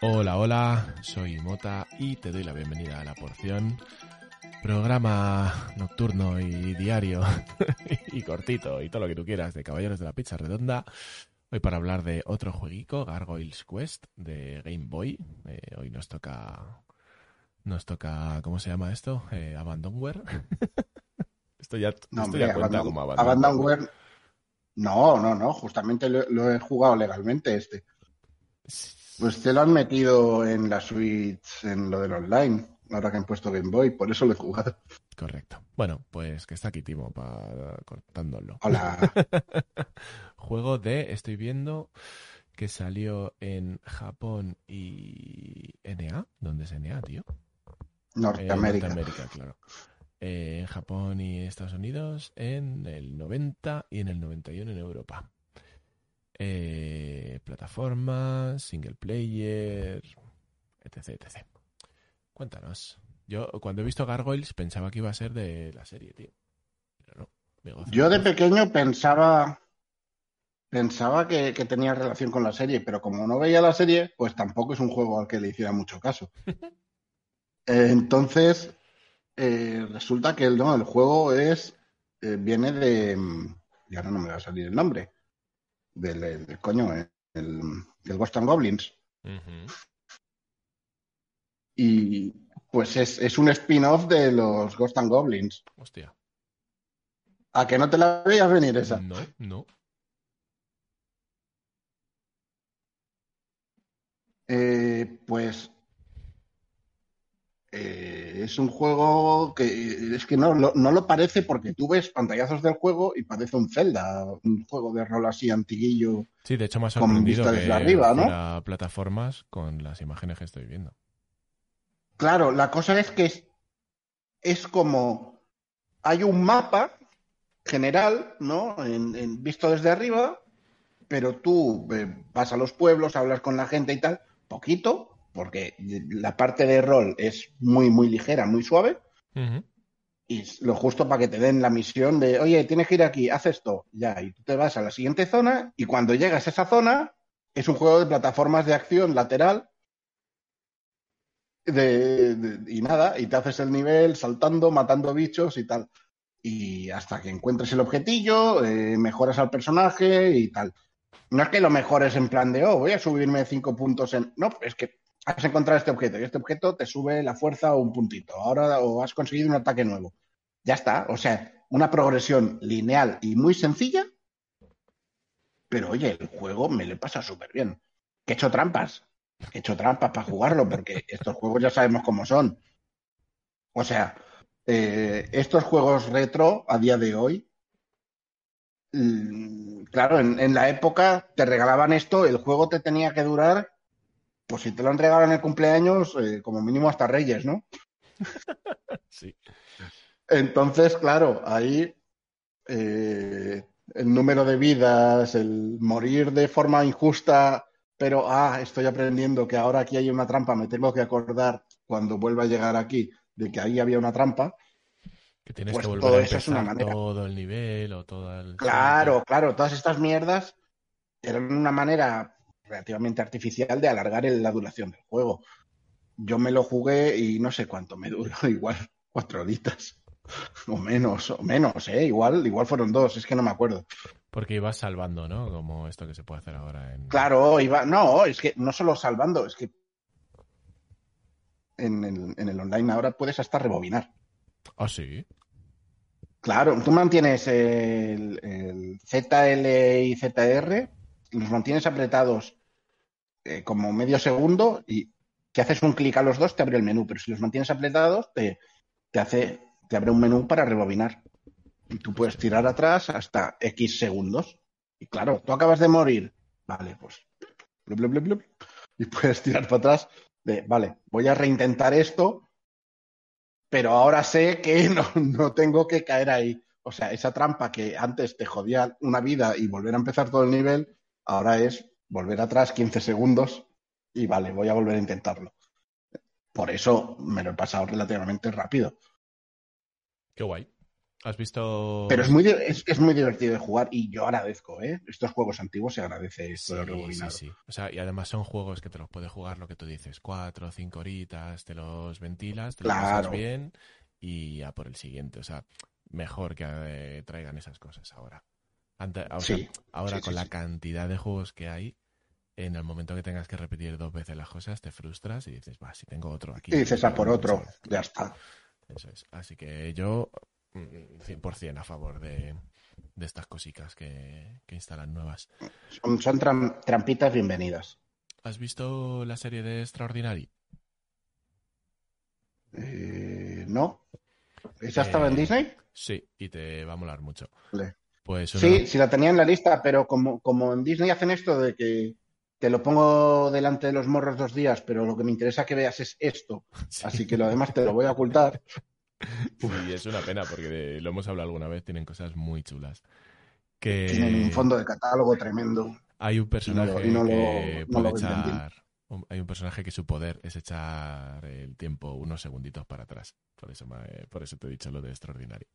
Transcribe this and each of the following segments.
Hola, hola, soy Mota y te doy la bienvenida a La Porción, programa nocturno y diario y cortito y todo lo que tú quieras de Caballeros de la Pizza Redonda. Hoy para hablar de otro jueguico, Gargoyles Quest de Game Boy. Eh, hoy nos toca, nos toca, ¿cómo se llama esto? Eh, Abandonware. esto ya, No, esto ya cuenta Abandon- como Abandonware. Abandonware. No, no, no, justamente lo, lo he jugado legalmente este. Pues te lo han metido en la Switch, en lo del online, ahora que han puesto Game Boy, por eso lo he jugado. Correcto. Bueno, pues que está aquí Timo para cortándolo. Hola. Juego de, estoy viendo que salió en Japón y NA. ¿Dónde es NA, tío? Eh, Norteamérica. Norteamérica, claro. Eh, en Japón y Estados Unidos en el 90 y en el 91 en Europa. Eh, plataformas, single player, etc, etc. Cuéntanos. Yo cuando he visto Gargoyles pensaba que iba a ser de la serie, tío. Pero no. Yo de pequeño pensaba, pensaba que, que tenía relación con la serie, pero como no veía la serie, pues tampoco es un juego al que le hiciera mucho caso. Eh, Entonces, eh, resulta que el, no, el juego es, eh, viene de, y ahora no me va a salir el nombre, del, coño, eh, el, del Ghost and Goblins. Y pues es, es un spin-off de los Ghost and Goblins. Hostia. ¿A que no te la veías venir esa? No, no. Eh, pues eh, es un juego que es que no, lo- no lo parece porque tú ves pantallazos del juego y parece un Zelda, un juego de rol así antiguillo. Sí, de hecho ha Con vista que desde arriba, ¿no? plataformas con las imágenes que estoy viendo. Claro, la cosa es que es, es como hay un mapa general, ¿no? En, en- visto desde arriba, pero tú eh, vas a los pueblos, hablas con la gente y tal, poquito, porque la parte de rol es muy, muy ligera, muy suave. Ujú. Y es lo justo para que te den la misión de, oye, tienes que ir aquí, haz esto, ya, y tú te vas a la siguiente zona, y cuando llegas a esa zona, es un juego de plataformas de acción lateral, de, de- y nada, y te haces el nivel saltando, matando bichos y tal. Y hasta que encuentres el objetillo, eh, mejoras al personaje y tal. No es que lo mejores en plan de, oh, voy a subirme cinco puntos en... No, es que has encontrado este objeto y este objeto te sube la fuerza o un puntito. Ahora o has conseguido un ataque nuevo. Ya está. O sea, una progresión lineal y muy sencilla. Pero oye, el juego me le pasa súper bien. Que he hecho trampas. He hecho trampas para jugarlo porque estos juegos ya sabemos cómo son. O sea, eh, estos juegos retro a día de hoy, mm, claro, en, en la época te regalaban esto, el juego te tenía que durar, pues si te lo han regalado en el cumpleaños, eh, como mínimo hasta Reyes, ¿no? Sí. Entonces, claro, ahí eh, el número de vidas, el morir de forma injusta, pero ah, estoy aprendiendo que ahora aquí hay una trampa, me tengo que acordar cuando vuelva a llegar aquí de que ahí había una trampa. Que tienes Pues que volver todo a eso es una empezar manera. todo el nivel o todo el... Claro, claro, todas estas mierdas eran una manera relativamente artificial de alargar el- la duración del juego. Yo me lo jugué y no sé cuánto me duró, igual cuatro horitas. O menos, o menos, ¿eh? Igual, igual fueron dos, es que no me acuerdo. Porque ibas salvando, ¿no? Como esto que se puede hacer ahora en... Claro, iba. No, es que no solo salvando, es que en el, en el online ahora puedes hasta rebobinar. Ah, sí. Claro, tú mantienes el, el ZL y ZR, los mantienes apretados eh, como medio segundo y que haces un clic a los dos te abre el menú, pero si los mantienes apretados te, te hace te abre un menú para rebobinar. Y tú puedes tirar atrás hasta X segundos. Y claro, tú acabas de morir. Vale, pues. y puedes tirar para atrás de, vale, voy a reintentar esto, pero ahora sé que no, no tengo que caer ahí. O sea, esa trampa que antes te jodía una vida y volver a empezar todo el nivel, ahora es volver atrás 15 segundos y vale, voy a volver a intentarlo. Por eso me lo he pasado relativamente rápido. Qué guay. ¿Has visto...? Pero es muy, di- es, es muy divertido de jugar y yo agradezco, ¿eh? Estos juegos antiguos se agradece esto de Sí, sí, sí. O sea, y además son juegos que te los puedes jugar lo que tú dices, cuatro o cinco horitas, te los ventilas, te los pasas Claro. bien y a por el siguiente. O sea, mejor que eh, traigan esas cosas ahora. Ante- o sea, Sí, ahora sí, con sí, la cantidad de juegos que hay, en el momento que tengas que repetir dos veces las cosas, te frustras y dices, va, si tengo otro aquí. Y dices, a por Eso otro, ya está. Eso es. Así que yo, mm, 100% a favor de, de estas cositas que, que instalan nuevas. Son, son tram- trampitas bienvenidas. ¿Has visto la serie de Extraordinary? Eh, ¿No? ¿Esa Eh, estaba en Disney? Sí, y te va a molar mucho. Vale. Pues Sí, sí la tenía en la lista, pero como, como en Disney hacen esto de que te lo pongo delante de los morros dos días, pero lo que me interesa que veas es esto, sí, así que lo demás te lo voy a ocultar. sí, es una pena porque de- lo hemos hablado alguna vez, tienen cosas muy chulas. Que Tienen un fondo de catálogo tremendo. hay un personaje y no lo- que no lo puede echar... Hay un personaje que su poder es echar el tiempo unos segunditos para atrás. Por eso, me- por eso te he dicho lo de Extraordinary.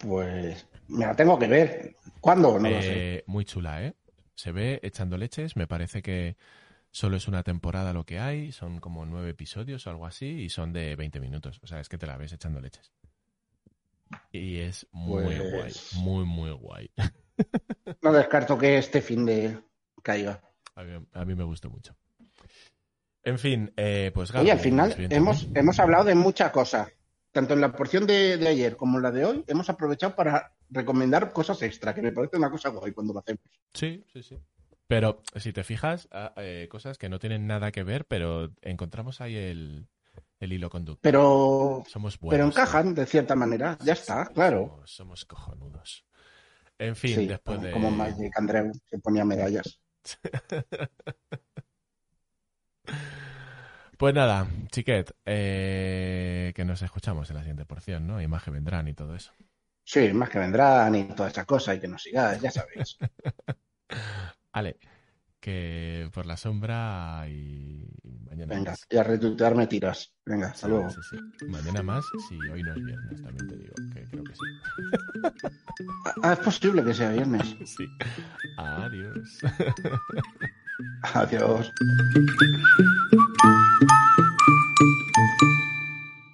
Pues me la tengo que ver. ¿Cuándo? No lo sé. Eh, muy chula, ¿eh? Se ve echando leches. Me parece que solo es una temporada lo que hay. Son como nueve episodios o algo así. Y son de 20 minutos. O sea, es que te la ves echando leches. Y es muy Pues- guay. Muy, muy guay. No descarto que este fin de caiga. A mí, a mí me gustó mucho. En fin, eh, pues Oye, al final ¿vas bien hemos, hemos hablado de mucha cosa. Tanto en la porción de, de ayer como en la de hoy, hemos aprovechado para recomendar cosas extra, que me parece una cosa guay cuando lo hacemos. Sí, sí, sí. Pero si te fijas, ah, eh, cosas que no tienen nada que ver, pero encontramos ahí el, el hilo conductor. Pero, Somos buenos. pero ¿no? encajan de cierta manera. Ya está, claro. Somos, somos cojonudos. En fin, Sí, después como, de. como Magic Andreu, que ponía medallas. Pues nada, chiquet, eh, que nos escuchamos en la siguiente porción, ¿no? Imagen vendrán y todo eso. Sí, más que vendrán y toda esa cosa y que nos sigáis, ya sabéis. Ale, que por la sombra y mañana Venga, más. y a retuitearme tiras. Venga, hasta Sí, luego. sí, sí. Mañana más, si hoy no es viernes, también te digo, que creo que sí. Ah, es posible que sea viernes. Sí. Adiós. Adiós.